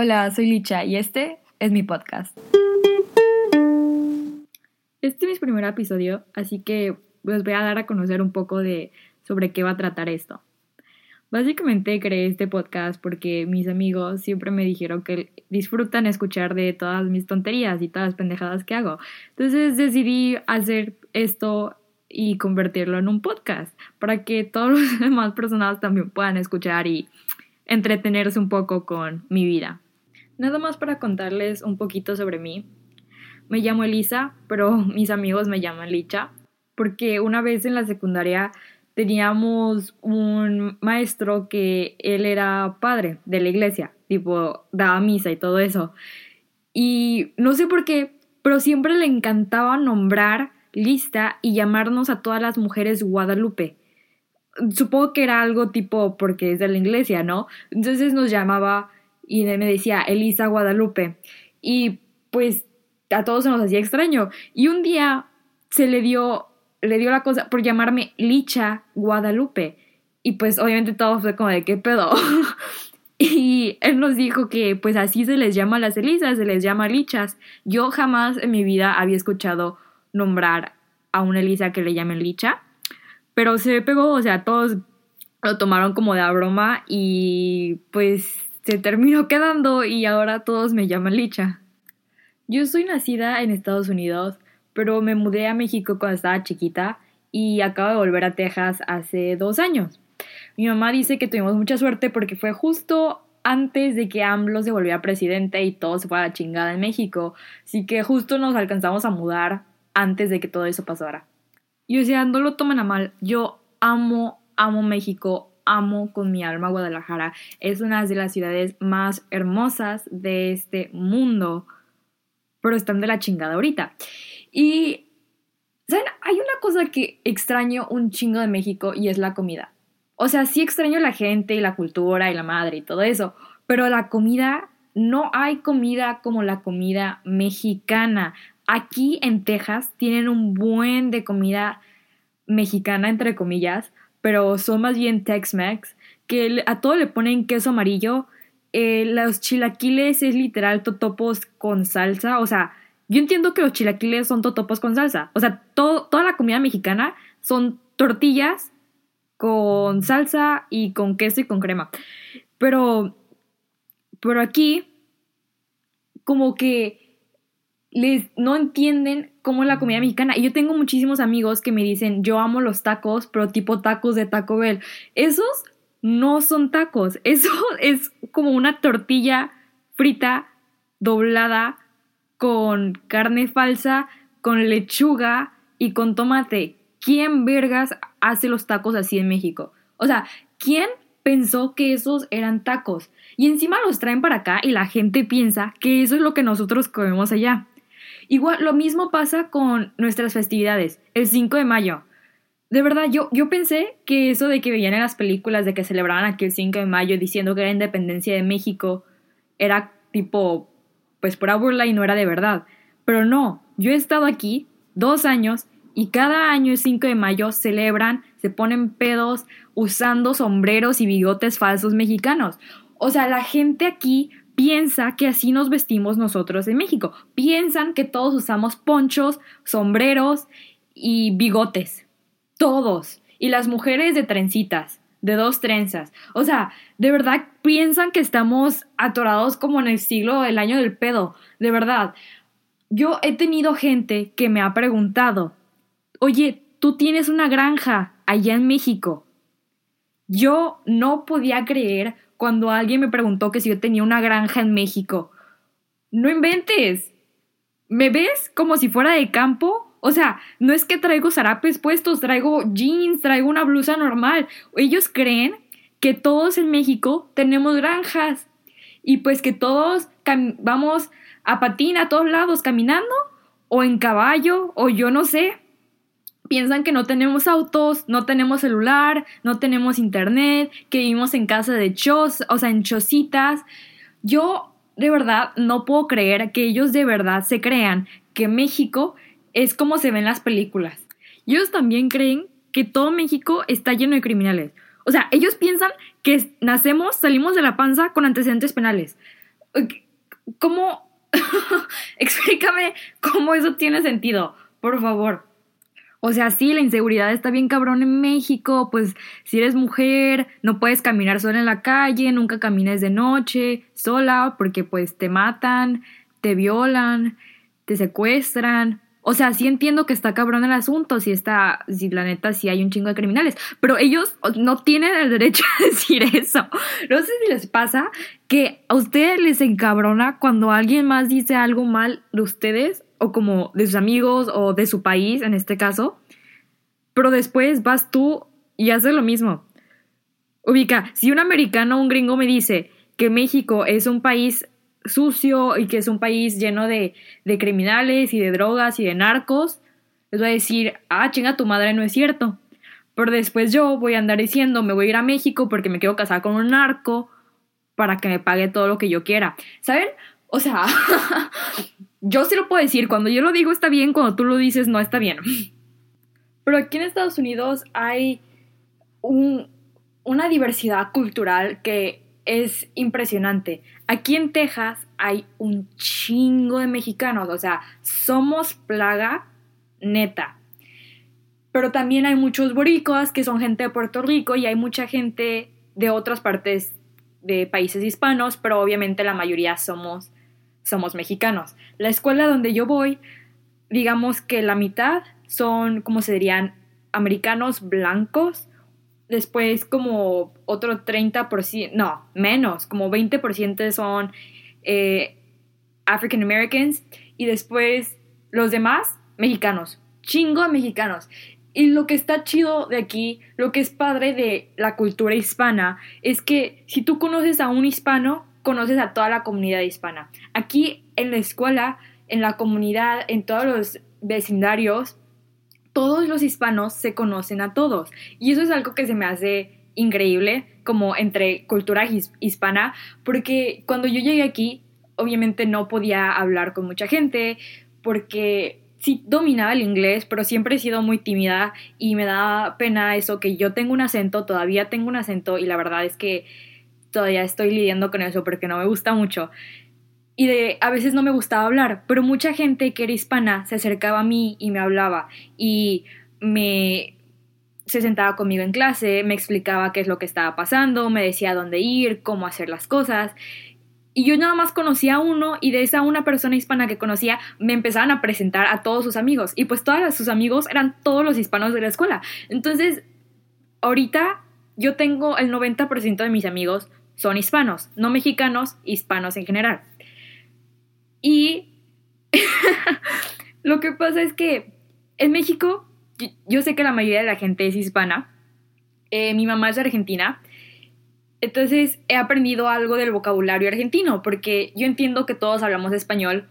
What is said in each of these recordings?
Hola, soy Licha y este es mi podcast. Este es mi primer episodio, así que les voy a dar a conocer un poco de sobre qué va a tratar esto. Básicamente creé este podcast porque mis amigos siempre me dijeron que disfrutan escuchar de todas mis tonterías y todas las pendejadas que hago. Entonces decidí hacer esto y convertirlo en un podcast para que todos los demás personas también puedan escuchar y entretenerse un poco con mi vida. Nada más para contarles un poquito sobre mí. Me llamo Elisa, pero mis amigos me llaman Licha, porque una vez en la secundaria teníamos un maestro que él era padre de la iglesia, tipo daba misa y todo eso. Y no sé por qué, pero siempre le encantaba nombrar lista y llamarnos a todas las mujeres Guadalupe. Supongo que era algo tipo porque es de la iglesia, ¿no? Entonces nos llamaba y me decía Elisa Guadalupe. Y pues a todos se nos hacía extraño. Y un día se le dio, le dio la cosa por llamarme Licha Guadalupe. Y pues obviamente todo fue como de qué pedo. y él nos dijo que pues así se les llama a las Elisas, se les llama Lichas. Yo jamás en mi vida había escuchado nombrar a una Elisa que le llamen Licha. Pero se pegó, o sea, todos lo tomaron como de a broma y pues se terminó quedando y ahora todos me llaman Licha. Yo soy nacida en Estados Unidos, pero me mudé a México cuando estaba chiquita y acabo de volver a Texas hace dos años. Mi mamá dice que tuvimos mucha suerte porque fue justo antes de que AMLO se volviera presidente y todo se fue a la chingada en México, así que justo nos alcanzamos a mudar antes de que todo eso pasara. Y o sea, no lo tomen a mal, yo amo, amo México, amo con mi alma Guadalajara. Es una de las ciudades más hermosas de este mundo, pero están de la chingada ahorita. Y, ¿saben? Hay una cosa que extraño un chingo de México y es la comida. O sea, sí extraño la gente y la cultura y la madre y todo eso, pero la comida, no hay comida como la comida mexicana. Aquí en Texas tienen un buen de comida mexicana, entre comillas, pero son más bien Tex-Mex, que a todo le ponen queso amarillo. Eh, los chilaquiles es literal totopos con salsa, o sea, yo entiendo que los chilaquiles son totopos con salsa, o sea, toda la comida mexicana son tortillas con salsa y con queso y con crema. Pero, pero aquí, como que les no entienden cómo es la comida mexicana. Y yo tengo muchísimos amigos que me dicen, yo amo los tacos, pero tipo tacos de Taco Bell. Esos no son tacos, eso es como una tortilla frita, doblada, con carne falsa, con lechuga y con tomate. ¿Quién vergas hace los tacos así en México? O sea, ¿quién pensó que esos eran tacos? Y encima los traen para acá y la gente piensa que eso es lo que nosotros comemos allá. Igual, lo mismo pasa con nuestras festividades, el 5 de mayo. De verdad, yo, yo pensé que eso de que veían en las películas de que celebraban aquí el 5 de mayo diciendo que era independencia de México era tipo, pues pura burla y no era de verdad. Pero no, yo he estado aquí dos años y cada año el 5 de mayo celebran, se ponen pedos usando sombreros y bigotes falsos mexicanos. O sea, la gente aquí piensa que así nos vestimos nosotros en México. Piensan que todos usamos ponchos, sombreros y bigotes. Todos. Y las mujeres de trencitas, de dos trenzas. O sea, de verdad piensan que estamos atorados como en el siglo del año del pedo. De verdad. Yo he tenido gente que me ha preguntado, oye, tú tienes una granja allá en México. Yo no podía creer cuando alguien me preguntó que si yo tenía una granja en México. No inventes. ¿Me ves como si fuera de campo? O sea, no es que traigo zarapes puestos, traigo jeans, traigo una blusa normal. Ellos creen que todos en México tenemos granjas y pues que todos vamos a patín a todos lados caminando o en caballo o yo no sé piensan que no tenemos autos, no tenemos celular, no tenemos internet, que vivimos en casa de chos, o sea, en chocitas. Yo de verdad no puedo creer que ellos de verdad se crean que México es como se ven las películas. ellos también creen que todo México está lleno de criminales. O sea, ellos piensan que nacemos, salimos de la panza con antecedentes penales. ¿Cómo? Explícame cómo eso tiene sentido, por favor. O sea, sí, la inseguridad está bien cabrón en México, pues si eres mujer, no puedes caminar sola en la calle, nunca camines de noche, sola, porque pues te matan, te violan, te secuestran. O sea, sí entiendo que está cabrón el asunto, si está, si la neta sí hay un chingo de criminales, pero ellos no tienen el derecho a decir eso. No sé si les pasa que a ustedes les encabrona cuando alguien más dice algo mal de ustedes o como de sus amigos o de su país en este caso, pero después vas tú y haces lo mismo. Ubica, si un americano o un gringo me dice que México es un país sucio y que es un país lleno de, de criminales y de drogas y de narcos, les voy a decir, ah, chinga tu madre, no es cierto. Pero después yo voy a andar diciendo, me voy a ir a México porque me quiero casar con un narco para que me pague todo lo que yo quiera. ¿Saben? O sea, yo sí lo puedo decir, cuando yo lo digo está bien, cuando tú lo dices no está bien. Pero aquí en Estados Unidos hay una diversidad cultural que es impresionante. Aquí en Texas hay un chingo de mexicanos, o sea, somos plaga neta. Pero también hay muchos boricuas que son gente de Puerto Rico y hay mucha gente de otras partes de países hispanos, pero obviamente la mayoría somos somos mexicanos. La escuela donde yo voy, digamos que la mitad son, como se dirían, americanos blancos, después como otro 30%, no, menos, como 20% son eh, African Americans y después los demás mexicanos, chingo de mexicanos. Y lo que está chido de aquí, lo que es padre de la cultura hispana, es que si tú conoces a un hispano, conoces a toda la comunidad hispana. Aquí en la escuela, en la comunidad, en todos los vecindarios, todos los hispanos se conocen a todos. Y eso es algo que se me hace increíble, como entre cultura hispana, porque cuando yo llegué aquí, obviamente no podía hablar con mucha gente, porque sí dominaba el inglés, pero siempre he sido muy tímida y me da pena eso, que yo tengo un acento, todavía tengo un acento y la verdad es que todavía estoy lidiando con eso porque no me gusta mucho. Y de a veces no me gustaba hablar, pero mucha gente que era hispana se acercaba a mí y me hablaba y me se sentaba conmigo en clase, me explicaba qué es lo que estaba pasando, me decía dónde ir, cómo hacer las cosas. Y yo nada más conocía a uno y de esa una persona hispana que conocía me empezaban a presentar a todos sus amigos. Y pues todos sus amigos eran todos los hispanos de la escuela. Entonces, ahorita yo tengo el 90% de mis amigos son hispanos, no mexicanos, hispanos en general. Y lo que pasa es que en México, yo, sé que la mayoría de la gente es hispana, eh, mi mamá es Argentina, entonces he aprendido algo del vocabulario argentino, porque yo entiendo que todos hablamos español,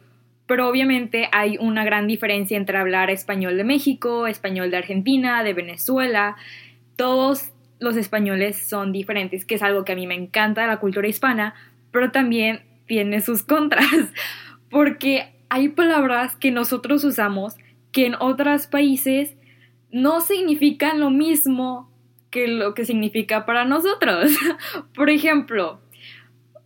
pero obviamente hay una gran diferencia entre hablar español de México, español de Argentina, de Venezuela, todos los españoles son diferentes, que es algo que a mí me encanta de la cultura hispana, pero también tiene sus contras, porque hay palabras que nosotros usamos que en otros países no significan lo mismo que lo que significa para nosotros. Por ejemplo,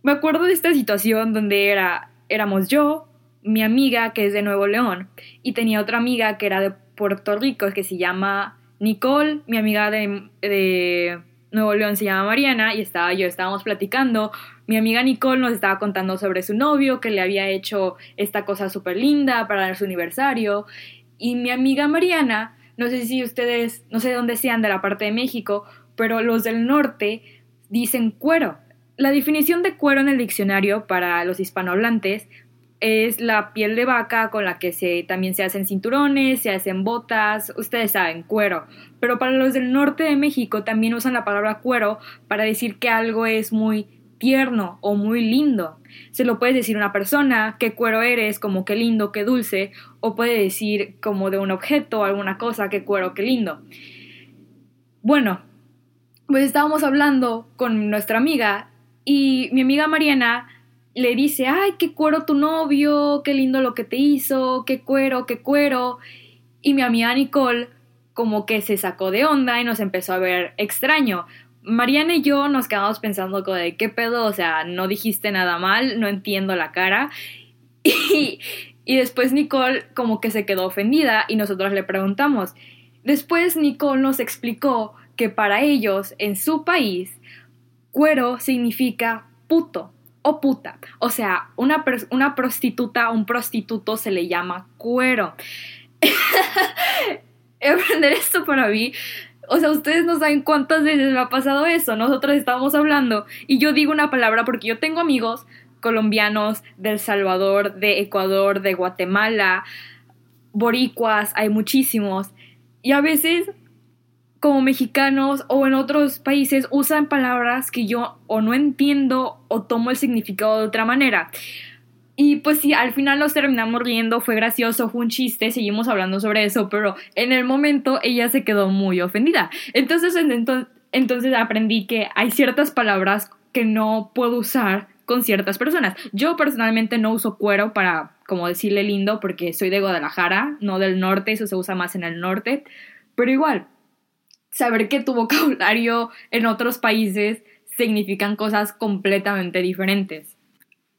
me acuerdo de esta situación donde era, éramos yo, mi amiga que es de Nuevo León, y tenía otra amiga que era de Puerto Rico que se llama Nicole, mi amiga de, Nuevo León se llama Mariana y estaba yo, estábamos platicando. Mi amiga Nicole nos estaba contando sobre su novio que le había hecho esta cosa súper linda para su aniversario. Y mi amiga Mariana, no sé si ustedes, no sé de dónde sean de la parte de México, pero los del norte dicen cuero. La definición de cuero en el diccionario para los hispanohablantes es la piel de vaca con la que se, también se hacen cinturones, se hacen botas, ustedes saben, cuero. Pero para los del norte de México también usan la palabra cuero para decir que algo es muy tierno o muy lindo. Se lo puedes decir a una persona, qué cuero eres, como qué lindo, qué dulce, o puede decir como de un objeto alguna cosa, qué cuero, qué lindo. Bueno, pues estábamos hablando con nuestra amiga y mi amiga Mariana le dice, ay, qué cuero tu novio, qué lindo lo que te hizo, qué cuero, qué cuero. Y mi amiga Nicole como que se sacó de onda y nos empezó a ver extraño, Mariana y yo nos quedamos pensando como de qué pedo, o sea, no dijiste nada mal, no entiendo la cara. Y, y después Nicole como que se quedó ofendida y nosotros le preguntamos. Después Nicole nos explicó que para ellos, en su país, cuero significa puto o puta. O sea, una, una prostituta, un prostituto se le llama cuero. Aprender esto para mí o sea, ustedes no saben cuántas veces me ha pasado eso. Nosotros estábamos hablando y yo digo una palabra porque yo tengo amigos colombianos del Salvador, de Ecuador, de Guatemala, boricuas, hay muchísimos. Y a veces, como mexicanos o en otros países, usan palabras que yo o no entiendo o tomo el significado de otra manera. Y pues sí, al final nos terminamos riendo, fue gracioso, fue un chiste, seguimos hablando sobre eso, pero en el momento ella se quedó muy ofendida. Entonces, entonces aprendí que hay ciertas palabras que no puedo usar con ciertas personas. Yo personalmente no uso cuero para, como decirle lindo, porque soy de Guadalajara, no del norte, eso se usa más en el norte, pero igual, saber que tu vocabulario en otros países significan cosas completamente diferentes.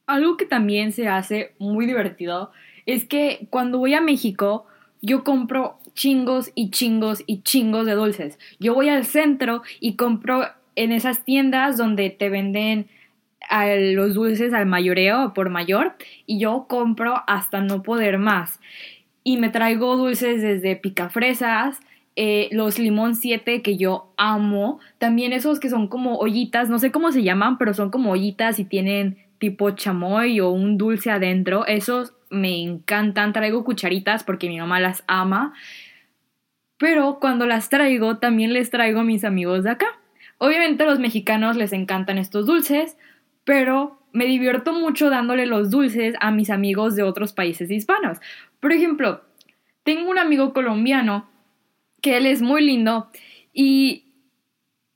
Algo que también se hace muy divertido es que cuando voy a México yo compro chingos y chingos y chingos de dulces. Yo voy al centro y compro en esas tiendas donde te venden los dulces al mayoreo por mayor y yo compro hasta no poder más. Y me traigo dulces desde picafresas, eh, los limón 7 que yo amo, también esos que son como ollitas, no sé cómo se llaman, pero son como ollitas y tienen tipo chamoy o un dulce adentro. Esos me encantan. Traigo cucharitas porque mi mamá las ama. Pero cuando las traigo, también les traigo a mis amigos de acá. Obviamente a los mexicanos les encantan estos dulces, pero me divierto mucho dándole los dulces a mis amigos de otros países hispanos. Por ejemplo, tengo un amigo colombiano que él es muy lindo y,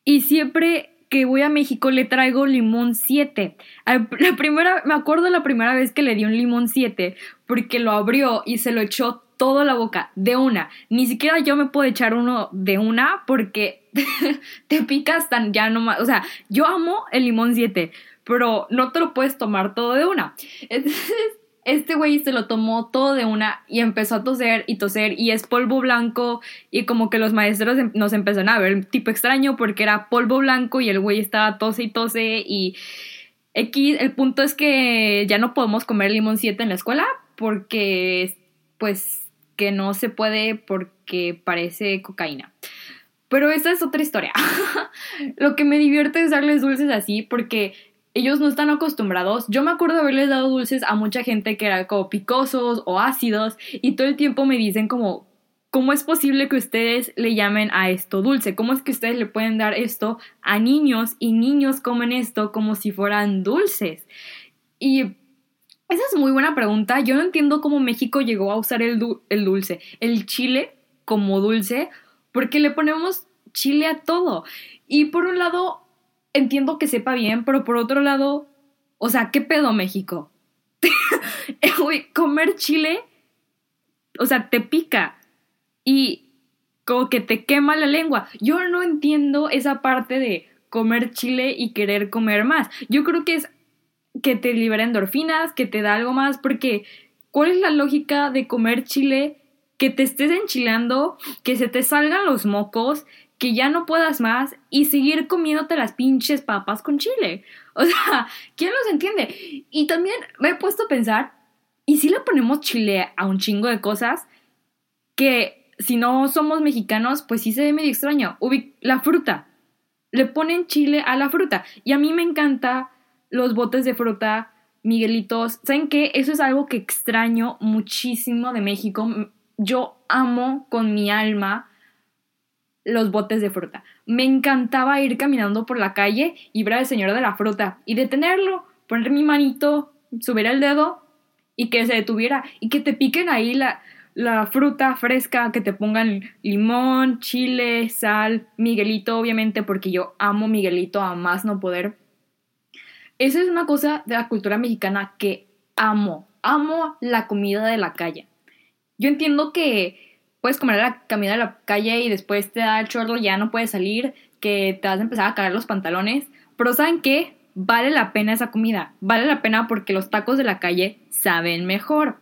y siempre que voy a México le traigo limón 7. La primera, me acuerdo la primera vez que le di un limón 7 porque lo abrió y se lo echó toda la boca de una. Ni siquiera yo me puedo echar uno de una porque te picas tan ya nomás. O sea, yo amo el limón 7, pero no te lo puedes tomar todo de una. Entonces, este güey se lo tomó todo de una y empezó a toser y toser y es polvo blanco y como que los maestros em, nos empezaron a ver tipo extraño porque era polvo blanco y el güey estaba tose y tose y X, el punto es que ya no podemos comer limón 7 en la escuela porque pues que no se puede porque parece cocaína. Pero esa es otra historia. Lo que me divierte es darles dulces así porque ellos no están acostumbrados. Yo me acuerdo haberles dado dulces a mucha gente que eran como picosos o ácidos y todo el tiempo me dicen como, ¿cómo es posible que ustedes le llamen a esto dulce? ¿Cómo es que ustedes le pueden dar esto a niños y niños comen esto como si fueran dulces? Y esa es muy buena pregunta. Yo no entiendo cómo México llegó a usar el dulce, el chile como dulce, porque le ponemos chile a todo. Y por un lado, entiendo que sepa bien, pero por otro lado, o sea, ¿qué pedo México? comer chile, o sea, te pica y como que te quema la lengua. Yo no entiendo esa parte de comer chile y querer comer más. Yo creo que es que te libera endorfinas, que te da algo más, porque ¿cuál es la lógica de comer chile? Que te estés enchilando, que se te salgan los mocos, que ya no puedas más y seguir comiéndote las pinches papas con chile. O sea, ¿quién los entiende? Y también me he puesto a pensar, ¿y si le ponemos chile a un chingo de cosas? Que si no somos mexicanos, pues sí se ve medio extraño. La fruta. Le ponen chile a la fruta. Y a mí me encanta los botes de fruta, Miguelitos. ¿Saben qué? Eso es algo que extraño muchísimo de México. Yo amo con mi alma los botes de fruta. Me encantaba ir caminando por la calle y ver al señor de la fruta y detenerlo, poner mi manito, subir el dedo y que se detuviera y que te piquen ahí la, la fruta fresca, que te pongan limón, chile, sal, Miguelito, obviamente, porque yo amo Miguelito a más no poder. Esa es una cosa de la cultura mexicana que amo. Amo la comida de la calle. Yo entiendo que puedes comer la comida de la calle y después te da el chorro, ya no puedes salir. que te vas a empezar a caer los pantalones, pero ¿saben qué? Vale la pena esa comida, vale la pena porque los tacos de la calle saben mejor.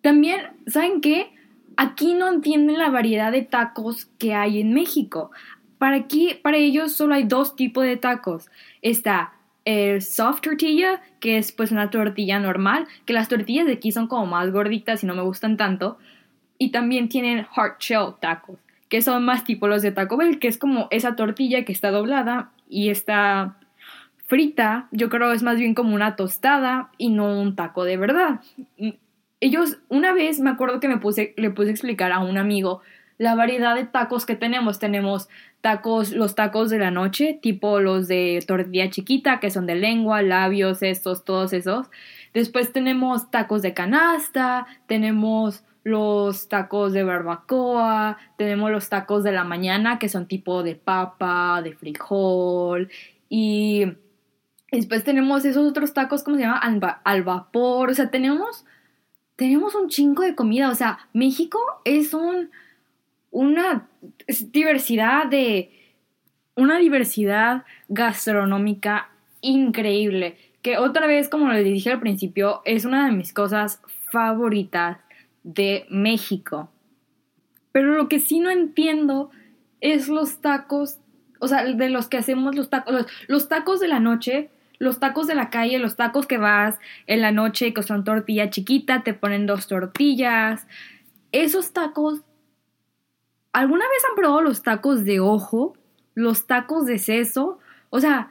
También, ¿saben qué? Aquí no entienden la variedad de tacos que hay en México. Para aquí, para ellos solo hay dos tipos de tacos. Está el soft tortilla, que es pues una tortilla normal, que las tortillas de aquí son como más gorditas y no me gustan tanto. Y también tienen hard shell tacos, que son más tipo los de Taco Bell, que es como esa tortilla que está doblada y está frita. Yo creo es más bien como una tostada y no un taco de verdad. Ellos, una vez me acuerdo que me puse, le puse a explicar a un amigo la variedad de tacos que tenemos. Tenemos tacos, los tacos de la noche, tipo los de tortilla chiquita, que son de lengua, labios, estos, todos esos. Después tenemos tacos de canasta, tenemos los tacos de barbacoa, tenemos los tacos de la mañana, que son tipo de papa, de frijol, y después tenemos esos otros tacos, ¿cómo se llama? Al, vapor, o sea, tenemos, tenemos un chingo de comida, o sea, México es un una diversidad de una diversidad gastronómica increíble que otra vez como les dije al principio es una de mis cosas favoritas de México pero lo que sí no entiendo es los tacos o sea de los que hacemos los tacos los, tacos de la noche los tacos de la calle, los tacos que vas en la noche que son tortilla chiquita, te ponen dos tortillas. Esos tacos ¿Alguna vez han probado los tacos de ojo? Los tacos de seso. O sea,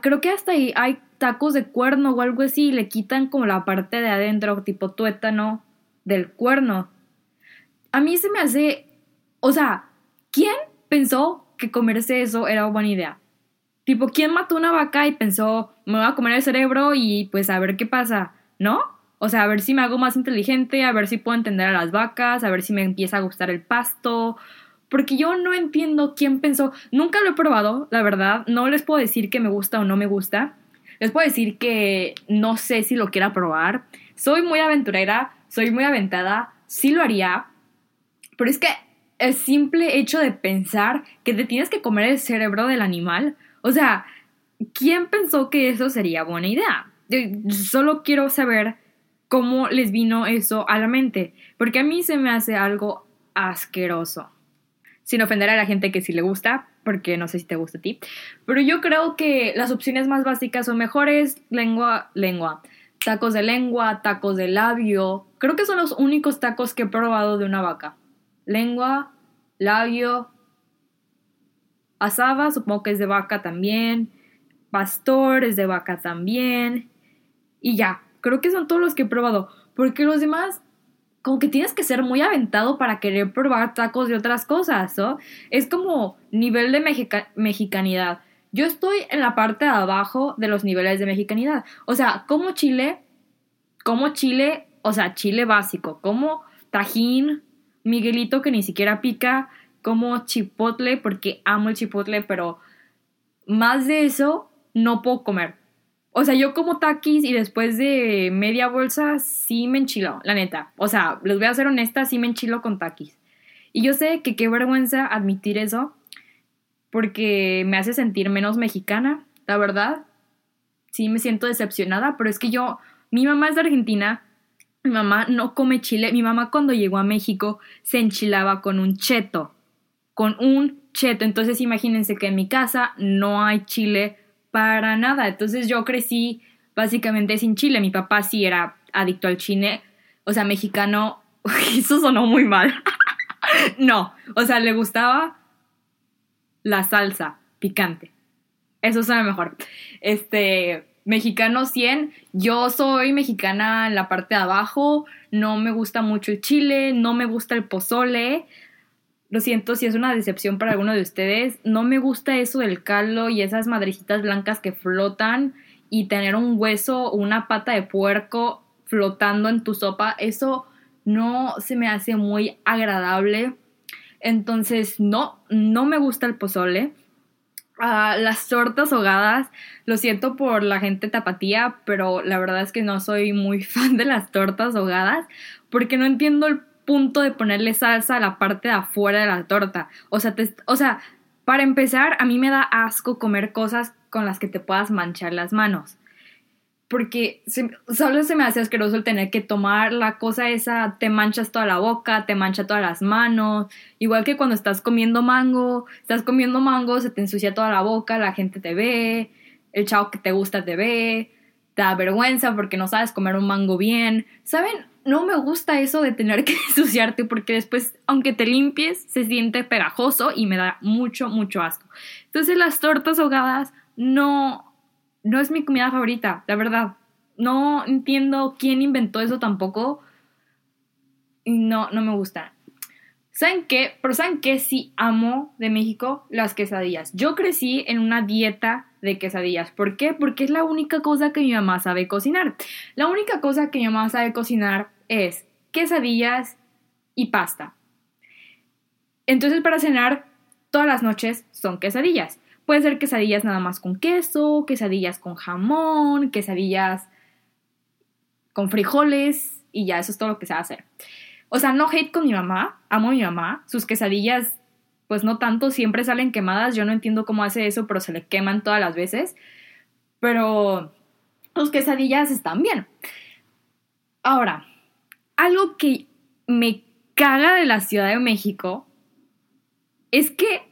creo que hasta ahí hay tacos de cuerno o algo así y le quitan como la parte de adentro, tipo tuétano del cuerno. A mí se me hace. O sea, ¿quién pensó que comerse eso era buena idea? Tipo, ¿quién mató una vaca y pensó, me voy a comer el cerebro y pues a ver qué pasa? ¿No? O sea, a ver si me hago más inteligente, a ver si puedo entender a las vacas, a ver si me empieza a gustar el pasto. Porque yo no entiendo quién pensó. Nunca lo he probado, la verdad. No les puedo decir que me gusta o no me gusta. Les puedo decir que no sé si lo quiera probar. Soy muy aventurera, soy muy aventada, sí lo haría. Pero es que el simple hecho de pensar que te tienes que comer el cerebro del animal, o sea, ¿quién pensó que eso sería buena idea? Solo quiero saber cómo les vino eso a la mente, porque a mí se me hace algo asqueroso. Sin ofender a la gente que sí le gusta, porque no sé si te gusta a ti, pero yo creo que las opciones más básicas son mejores lengua, lengua, tacos de lengua, tacos de labio. Creo que son los únicos tacos que he probado de una vaca. Lengua, labio, asaba, supongo que es de vaca también, pastor es de vaca también, y ya, Creo que son todos los que he probado. Porque los demás, como que tienes que ser muy aventado para querer probar tacos de otras cosas, ¿no? Es como nivel de mexicanidad. Yo estoy en la parte de abajo de los niveles de mexicanidad. O sea, como chile, como chile, o sea, chile básico, como tajín, Miguelito que ni siquiera pica, como chipotle, porque amo el chipotle, pero más de eso no puedo comer. O sea, yo como taquis y después de media bolsa sí me enchilo, la neta. O sea, les voy a ser honesta, sí me enchilo con taquis. Y yo sé que qué vergüenza admitir eso, porque me hace sentir menos mexicana, la verdad. Sí me siento decepcionada, pero es que yo, mi mamá es de Argentina, mi mamá no come chile, mi mamá cuando llegó a México se enchilaba con un cheto, con un cheto. Entonces imagínense que en mi casa no hay chile para nada. Entonces yo crecí básicamente sin chile. Mi papá sí era adicto al chile, o sea, mexicano. Eso sonó muy mal. no, o sea, le gustaba la salsa picante. Eso suena mejor. Este, mexicano 100. Yo soy mexicana en la parte de abajo. No me gusta mucho el chile, no me gusta el pozole. Lo siento si es una decepción para alguno de ustedes. No me gusta eso del caldo y esas madrecitas blancas que flotan y tener un hueso o una pata de puerco flotando en tu sopa. Eso no se me hace muy agradable. Entonces, no, no me gusta el pozole. Ah, las tortas ahogadas, lo siento por la gente tapatía, pero la verdad es que no soy muy fan de las tortas ahogadas porque no entiendo el punto de ponerle salsa a la parte de afuera de la torta. O sea, o sea, para empezar, a mí me da asco comer cosas con las que te puedas manchar las manos. Porque solo se me hace asqueroso el tener que tomar la cosa esa, te manchas toda la boca, te mancha todas las manos. Igual que cuando estás comiendo mango, estás comiendo mango, se te ensucia toda la boca, la gente te ve, el chavo que te gusta te ve, te da vergüenza porque no sabes comer un mango bien. ¿Saben? no me gusta eso de tener que ensuciarte porque después, aunque te limpies, se siente pegajoso y me da mucho, mucho asco. Entonces las tortas ahogadas no, no es mi comida favorita, la verdad. No entiendo quién inventó eso tampoco. Y no, no me gusta. ¿Saben qué? Pero ¿saben qué? Sí amo de México las quesadillas. Yo crecí en una dieta de quesadillas. ¿Por qué? Porque es la única cosa que mi mamá sabe cocinar. La única cosa que mi mamá sabe cocinar es quesadillas y pasta. Entonces para cenar todas las noches son quesadillas. Puede ser quesadillas nada más con queso, quesadillas con jamón, quesadillas con frijoles y ya eso es todo lo que se hacer. O sea, no hate con mi mamá, amo a mi mamá, sus quesadillas pues no tanto, siempre salen quemadas, yo no entiendo cómo hace eso, pero se le queman todas las veces. Pero sus quesadillas están bien. Ahora, algo que me caga de la Ciudad de México es que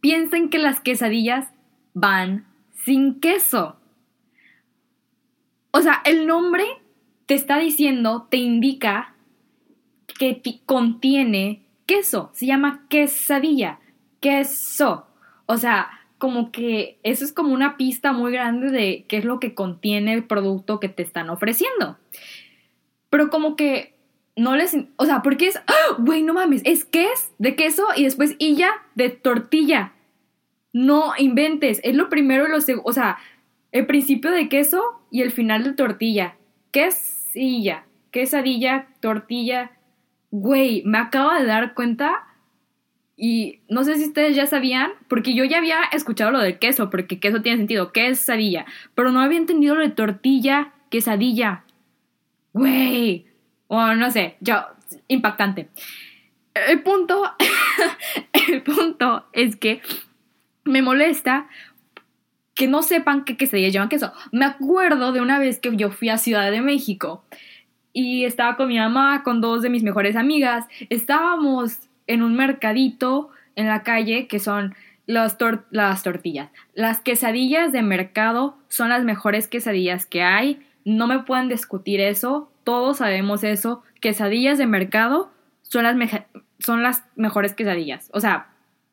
piensen que las quesadillas van sin queso. O sea, el nombre te está diciendo, te indica que contiene queso, se llama quesadilla, queso. O sea, como que eso es como una pista muy grande de qué es lo que contiene el producto que te están ofreciendo. Pero como que no les, o sea, porque es, ¡Ah! güey, no mames, es que es de queso y después ya de tortilla. No inventes, es lo primero y lo segundo, o sea, el principio de queso y el final de tortilla. Quesilla, quesadilla, tortilla, güey, me acabo de dar cuenta y no sé si ustedes ya sabían, porque yo ya había escuchado lo del queso, porque queso tiene sentido, quesadilla, pero no había entendido lo de tortilla, quesadilla. Güey, o no sé, yo, impactante. El punto, el punto es que me molesta que no sepan que quesadilla llevan queso. Me acuerdo de una vez que yo fui a Ciudad de México y estaba con mi mamá, con dos de mis mejores amigas. Estábamos en un mercadito en la calle que son las, las tortillas. Las quesadillas de mercado son las mejores quesadillas que hay. No me pueden discutir eso. Todos sabemos eso. Quesadillas de mercado son las, mejores quesadillas. O sea,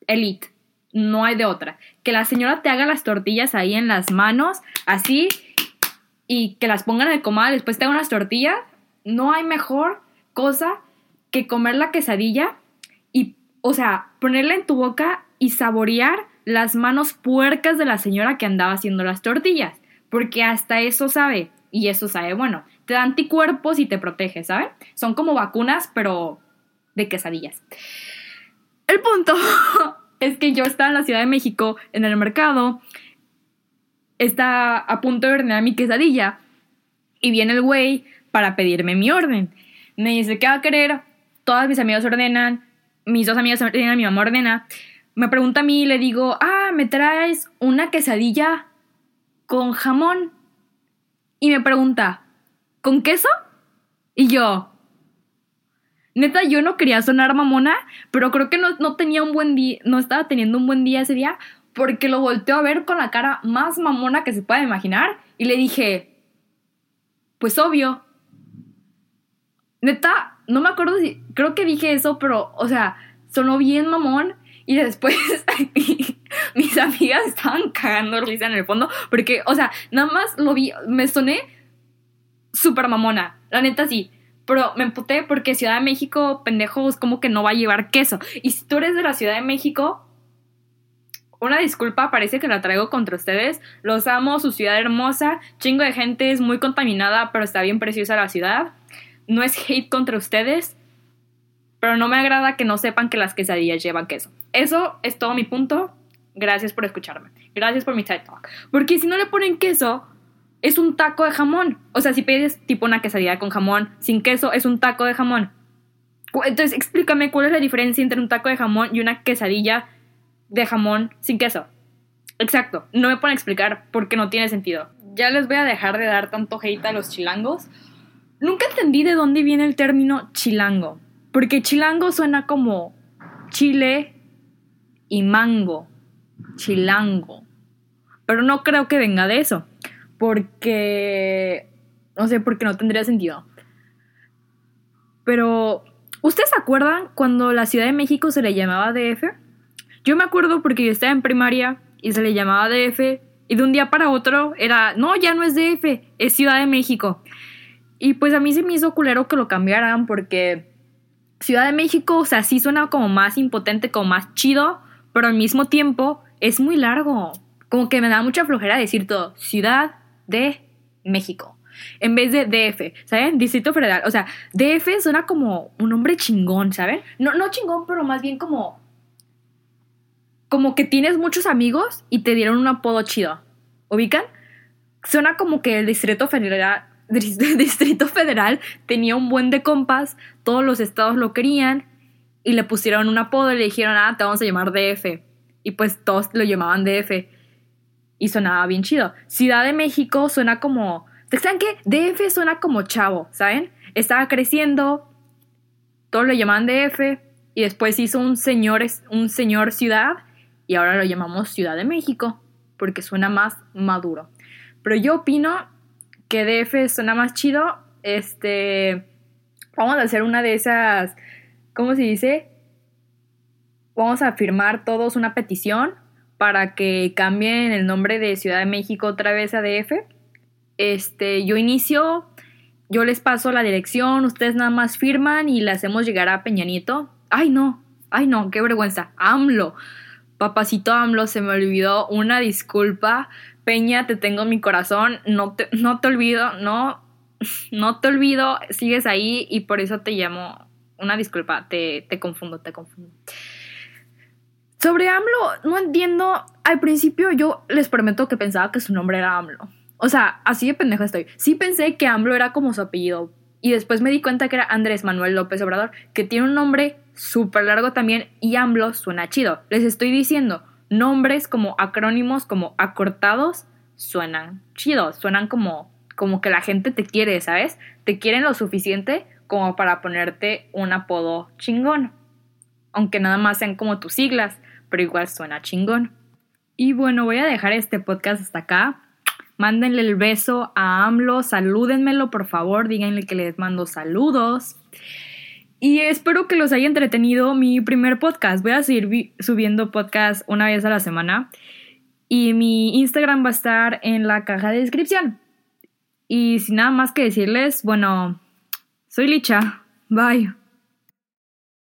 elite. No hay de otra. Que la señora te haga las tortillas ahí en las manos, así, y que las pongan en el comal, después te haga unas tortillas, no hay mejor cosa que comer la quesadilla y, o sea, ponerla en tu boca y saborear las manos puercas de la señora que andaba haciendo las tortillas, porque hasta eso sabe, y eso sabe, bueno, te da anticuerpos y te protege, ¿saben? Son como vacunas, pero de quesadillas. El punto es que yo estaba en la Ciudad de México, en el mercado, está a punto de ordenar mi quesadilla, y viene el güey para pedirme mi orden. Me dice, ¿qué va a querer? Todas mis amigas ordenan, mis dos amigas ordenan, mi mamá ordena. Me pregunta a mí y le digo, ah, ¿me traes una quesadilla con jamón? Y me pregunta, ¿con queso? Y yo, neta, yo no quería sonar mamona, pero creo que no, no tenía un buen día, no estaba teniendo un buen día ese día, porque lo volteó a ver con la cara más mamona que se pueda imaginar. Y le dije, pues obvio. Neta, no me acuerdo si. Creo que dije eso, pero, o sea, sonó bien mamón. Y después mis amigas estaban cagando risa en el fondo. Porque, o sea, nada más lo vi. Me soné súper mamona. La neta sí. Pero me emputé porque Ciudad de México, pendejos, como que no va a llevar queso. Y si tú eres de la Ciudad de México, una disculpa, parece que la traigo contra ustedes. Los amo, su ciudad hermosa, chingo de gente, es muy contaminada, pero está bien preciosa la ciudad no es hate contra ustedes, pero no me agrada que no sepan que las quesadillas llevan queso. Eso es todo mi punto. Gracias por escucharme. Gracias por mi TED Talk. Porque si no le ponen queso, es un taco de jamón. O sea, si pides tipo una quesadilla con jamón sin queso, es un taco de jamón. Entonces, explícame cuál es la diferencia entre un taco de jamón y una quesadilla de jamón sin queso. Exacto, no me pueden explicar porque no tiene sentido. Ya les voy a dejar de dar tanto hate a los chilangos. Nunca entendí de dónde viene el término chilango, porque chilango suena como chile y mango, chilango. Pero no creo que venga de eso, porque no sé, porque no tendría sentido. Pero ¿ustedes se acuerdan cuando la Ciudad de México se le llamaba DF? Yo me acuerdo porque yo estaba en primaria y se le llamaba DF y de un día para otro era, no, ya no es DF, es Ciudad de México. Y pues a mí se me hizo culero que lo cambiaran porque Ciudad de México, o sea, sí suena como más impotente, como más chido, pero al mismo tiempo es muy largo. Como que me da mucha flojera decir todo, Ciudad de México. En vez de DF, ¿saben? Distrito Federal. O sea, DF suena como un nombre chingón, ¿saben? No, no chingón, pero más bien como como que tienes muchos amigos y te dieron un apodo chido. ¿Ubican? Suena como que el Distrito Federal, Distrito Federal tenía un buen de compas, todos los estados lo querían y le pusieron un apodo y le dijeron, ah, te vamos a llamar DF. Y pues todos lo llamaban DF. Y sonaba bien chido. Ciudad de México suena como... ¿Saben qué? DF suena como chavo, ¿saben? Estaba creciendo, todos lo llamaban DF y después hizo un señor, un señor ciudad y ahora lo llamamos Ciudad de México porque suena más maduro. Pero yo opino que DF suena más chido. Este, vamos a hacer una de esas, ¿cómo se dice? Vamos a firmar todos una petición para que cambien el nombre de Ciudad de México otra vez a DF. Este, yo inicio, yo les paso la dirección, ustedes nada más firman y le hacemos llegar a Peñanito. Ay, no, ay, no, qué vergüenza. AMLO. Papacito AMLO, se me olvidó una disculpa. Peña, te tengo en mi corazón, no te, no te olvido, no, no te olvido, sigues ahí y por eso te llamo. Una disculpa, te, te confundo, te confundo. Sobre AMLO, no entiendo. Al principio yo les prometo que pensaba que su nombre era AMLO. O sea, así de pendeja estoy. Sí pensé que AMLO era como su apellido. Y después me di cuenta que era Andrés Manuel López Obrador, que tiene un nombre súper largo también y AMLO suena chido. Les estoy diciendo, nombres como acrónimos, como acortados, suenan chidos, suenan como, como que la gente te quiere, ¿sabes? Te quieren lo suficiente como para ponerte un apodo chingón. Aunque nada más sean como tus siglas, pero igual suena chingón. Y bueno, voy a dejar este podcast hasta acá. Mándenle el beso a AMLO, salúdenmelo por favor, díganle que les mando saludos. Y espero que los haya entretenido mi primer podcast. Voy a seguir subiendo podcast una vez a la semana. Y mi Instagram va a estar en la caja de descripción. Y sin nada más que decirles, bueno, soy Licha. Bye.